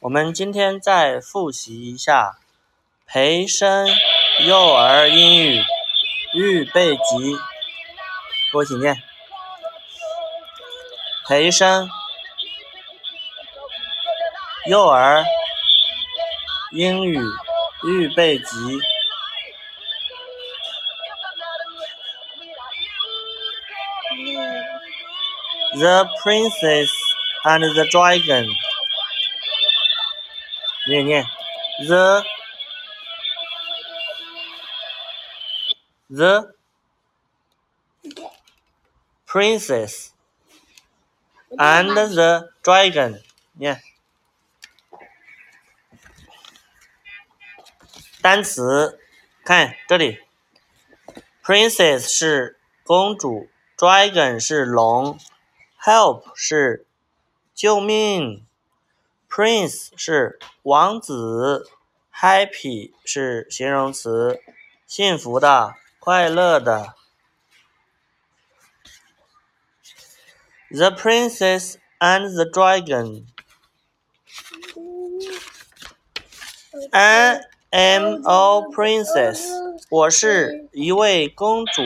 我们今天再复习一下培生幼儿英语预备级，给我请念。培生幼儿英语预备级。The Princess and the Dragon。念念，the the princess and the dragon，念单词，看这里，princess 是公主，dragon 是龙，help 是救命。Prince 是王子，Happy 是形容词，幸福的、快乐的。The Princess and the Dragon. I am a princess. 我是一位公主。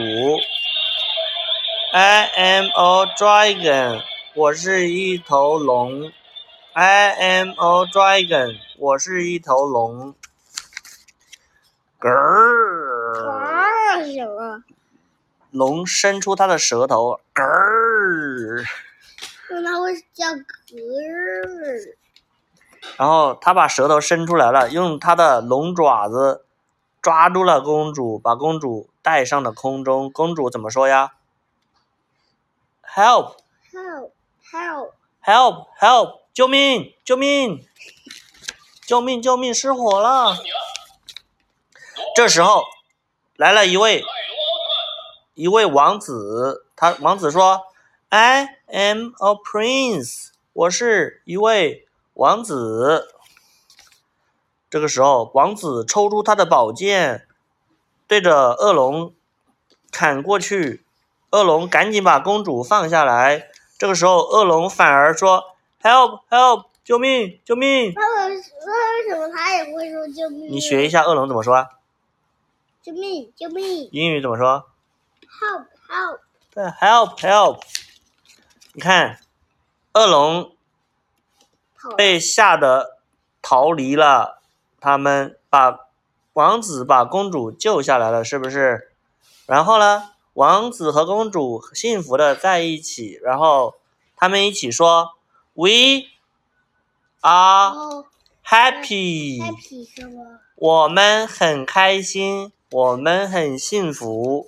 I am a dragon. 我是一头龙。I am a dragon，我是一头龙。咯儿。什么？龙伸出它的舌头。咯儿。那它会叫咯儿。然后它把舌头伸出来了，用它的龙爪子抓住了公主，把公主带上了空中。公主怎么说呀？Help！Help！Help！Help！Help！救命！救命！救命！救命！失火了！这时候来了一位一位王子，他王子说：“I am a prince，我是一位王子。”这个时候，王子抽出他的宝剑，对着恶龙砍过去。恶龙赶紧把公主放下来。这个时候，恶龙反而说。Help! Help! 救命！救命！那为那为什么他也会说救命？你学一下恶龙怎么说。救命！救命！英语怎么说？Help! Help! 对，Help! Help! 你看，恶龙被吓得逃离了。他们把王子把公主救下来了，是不是？然后呢，王子和公主幸福的在一起，然后他们一起说。We are happy. 我们很开心，我们很幸福。